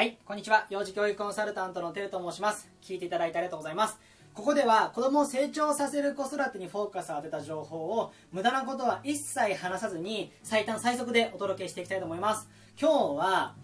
はい、こんにちは。幼児教育コンサルタントのてると申します。聞いていただいてありがとうございます。ここでは子供を成長させる子育てにフォーカスを当てた情報を無駄なことは一切話さずに最短最速でお届けしていきたいと思います。今日は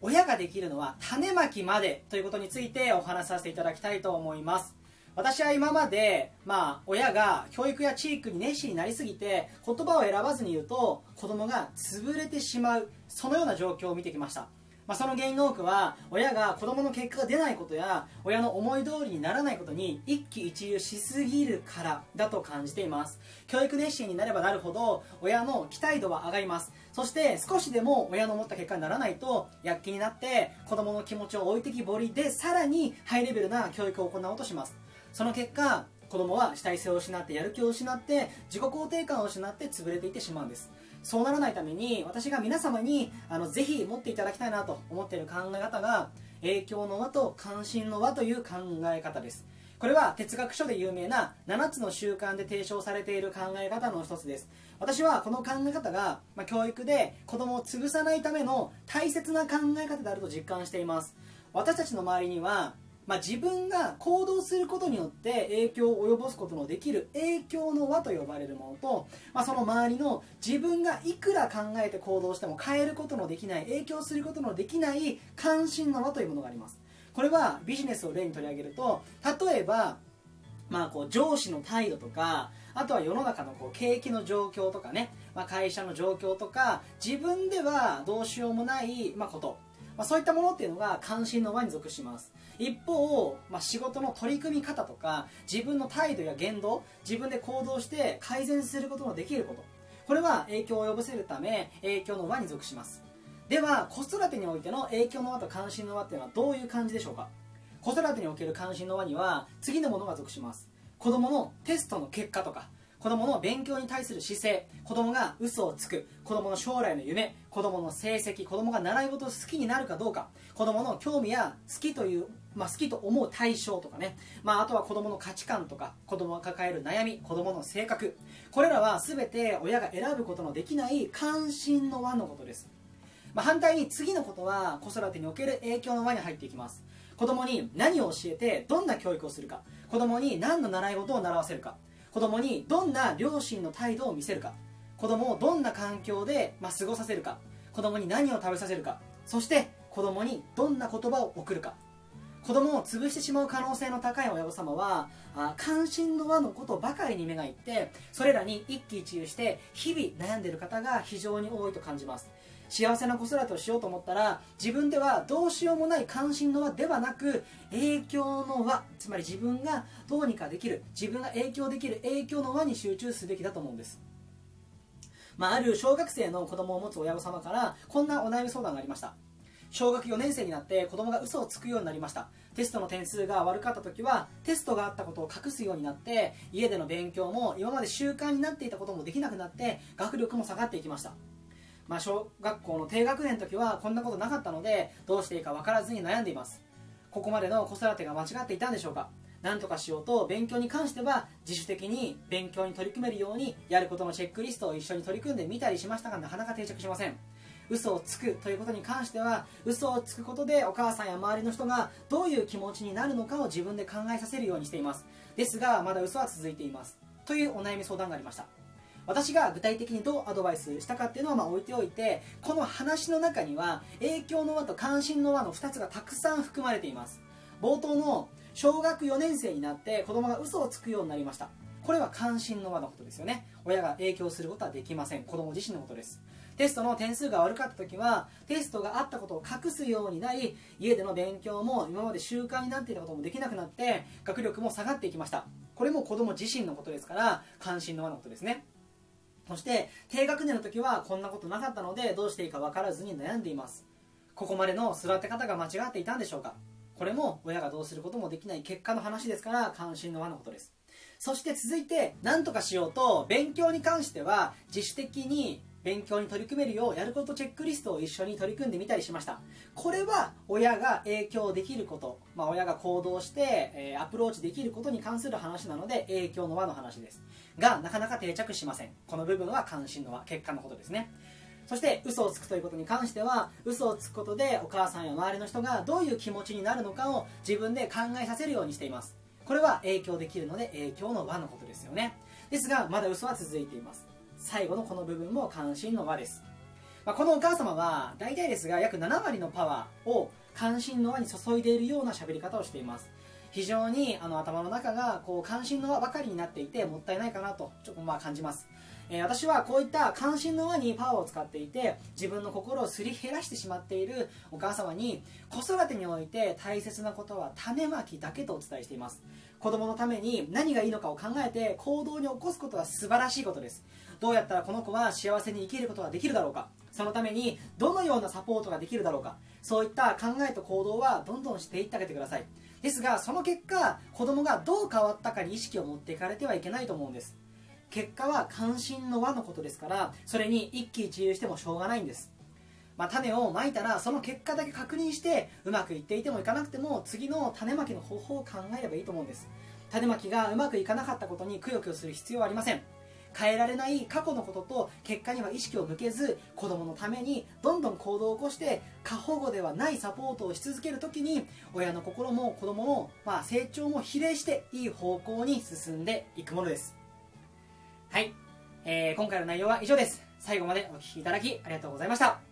親ができるのは種まきまでということについてお話しさせていただきたいと思います。私は今まで、まあ、親が教育や地域に熱心になりすぎて言葉を選ばずに言うと子供が潰れてしまうそのような状況を見てきました、まあ、その原因の多くは親が子供の結果が出ないことや親の思い通りにならないことに一喜一憂しすぎるからだと感じています。教育熱心になればなるほど親の期待度は上がります。そして少しでも親の思った結果にならないと躍起になって子供の気持ちを置いてきぼりでさらにハイレベルな教育を行おうとします。その結果子供は主体性を失ってやる気を失って自己肯定感を失って潰れていってしまうんです。そうならないために私が皆様にあのぜひ持っていただきたいなと思っている考え方が影響の輪と関心の輪という考え方です。これは哲学書で有名な7つの習慣で提唱されている考え方の一つです。私はこの考え方が、まあ、教育で子供を潰さないための大切な考え方であると実感しています。私たちの周りにはまあ、自分が行動することによって影響を及ぼすことのできる影響の輪と呼ばれるものと、まあ、その周りの自分がいくら考えて行動しても変えることのできない影響することのできない関心の輪というものがあります。これはビジネスを例に取り上げると例えば、まあ、こう上司の態度とかあとは世の中のこう景気の状況とかね、まあ、会社の状況とか自分ではどうしようもない、まあ、こと。まあ、そういったものっていうのが関心の輪に属します。一方、まあ、仕事の取り組み方とか自分の態度や言動自分で行動して改善することのできること。これは影響を及ぼせるため影響の輪に属します。では子育てにおいての影響の輪と関心の輪っていうのはどういう感じでしょうか？子育てにおける関心の輪には次のものが属します。子供のテストの結果とか子供の勉強に対する姿勢子供が嘘をつく子供の将来の夢子供の成績子供が習い事を好きになるかどうか子供の興味や好きという、まあ、好きと思う対象とかね、まあ、あとは子供の価値観とか子供が抱える悩み子供の性格。これらは全て親が選ぶことのできない関心の輪のことです、まあ、反対に次のことは子育てにおける影響の輪に入っていきます。子供に何を教えてどんな教育をするか。子供に何の習い事を習わせるか。子供にどんな両親の態度を見せるか。子供をどんな環境で、まあ、過ごさせるか。子供に何を食べさせるか。そして子供にどんな言葉を送るか。子供を潰してしまう可能性の高い親御様はあ関心の輪のことばかりに目がいってそれらに一喜一憂して日々悩んでいる方が非常に多いと感じます。幸せな子育てをしようと思ったら自分ではどうしようもない関心の輪ではなく影響の輪つまり自分がどうにかできる自分が影響できる影響の輪に集中すべきだと思うんです。まあ、ある小学生の子供を持つ親御様からこんなお悩み相談がありました。小学4年生になって子供が嘘をつくようになりました。テストの点数が悪かった時はテストがあったことを隠すようになって家での勉強も今まで習慣になっていたこともできなくなって学力も下がっていきました。まあ、小学校の低学年の時はこんなことなかったのでどうしていいか分からずに悩んでいます。ここまでの子育てが間違っていたんでしょうか。何とかしようと勉強に関しては自主的に勉強に取り組めるようにやることのチェックリストを一緒に取り組んでみたりしましたがなかなか定着しません。嘘をつくということに関しては嘘をつくことでお母さんや周りの人がどういう気持ちになるのかを自分で考えさせるようにしています。ですがまだ嘘は続いています。というお悩み相談がありました。私が具体的にどうアドバイスしたかっていうのはま置いておいてこの話の中には影響の輪と関心の輪の2つがたくさん含まれています。冒頭の小学4年生になって子供が嘘をつくようになりました。これは関心の輪のことですよね。親が影響することはできません。子供自身のことです。テストの点数が悪かった時はテストがあったことを隠すようになり家での勉強も今まで習慣になっていたこともできなくなって学力も下がっていきました。これも子供自身のことですから関心の輪のことですね。そして低学年の時はこんなことなかったのでどうしていいか分からずに悩んでいます。ここまでの育て方が間違っていたんでしょうか。これも親がどうすることもできない結果の話ですから関心の輪のことです。そして続いて何とかしようと勉強に関しては自主的に勉強に取り組めるようやることチェックリストを一緒に取り組んでみたりしました。これは親が影響できること、まあ、親が行動して、えー、アプローチできることに関する話なので影響の輪の話です。がなかなか定着しません。この部分は関心の輪結果のことですね。そして嘘をつくということに関しては嘘をつくことでお母さんや周りの人がどういう気持ちになるのかを自分で考えさせるようにしています。これは影響できるので影響の輪のことですよね。ですがまだ嘘は続いています。最後のこの部分も関心の輪です、まあ、このお母様は大体ですが約7割のパワーを関心の輪に注いでいるような喋り方をしています。非常にあの頭の中がこう関心の輪ばかりになっていてもったいないかなとちょっとまあ感じます。え、私はこういった関心の輪にパワーを使っていて自分の心をすり減らしてしまっているお母様に子育てにおいて大切なことは種まきだけとお伝えしています。子供のために何がいいのかを考えて行動に起こすことは素晴らしいことです。どうやったらこの子は幸せに生きることができるだろうか。そのためにどのようなサポートができるだろうか。そういった考えと行動はどんどんしていってあげてください。ですがその結果子供がどう変わったかに意識を持っていかれてはいけないと思うんです。結果は関心の輪のことですからそれに一喜一憂してもしょうがないんです。まあ、種をまいたらその結果だけ確認してうまくいっていてもいかなくても次の種まきの方法を考えればいいと思うんです。種まきがうまくいかなかったことにくよくよする必要はありません。変えられない過去のことと結果には意識を向けず子供のためにどんどん行動を起こして過保護ではないサポートをし続ける時に親の心も子供のまあ成長も比例していい方向に進んでいくものです。はい、えー、今回の内容は以上です。最後までお聴きいただきありがとうございました。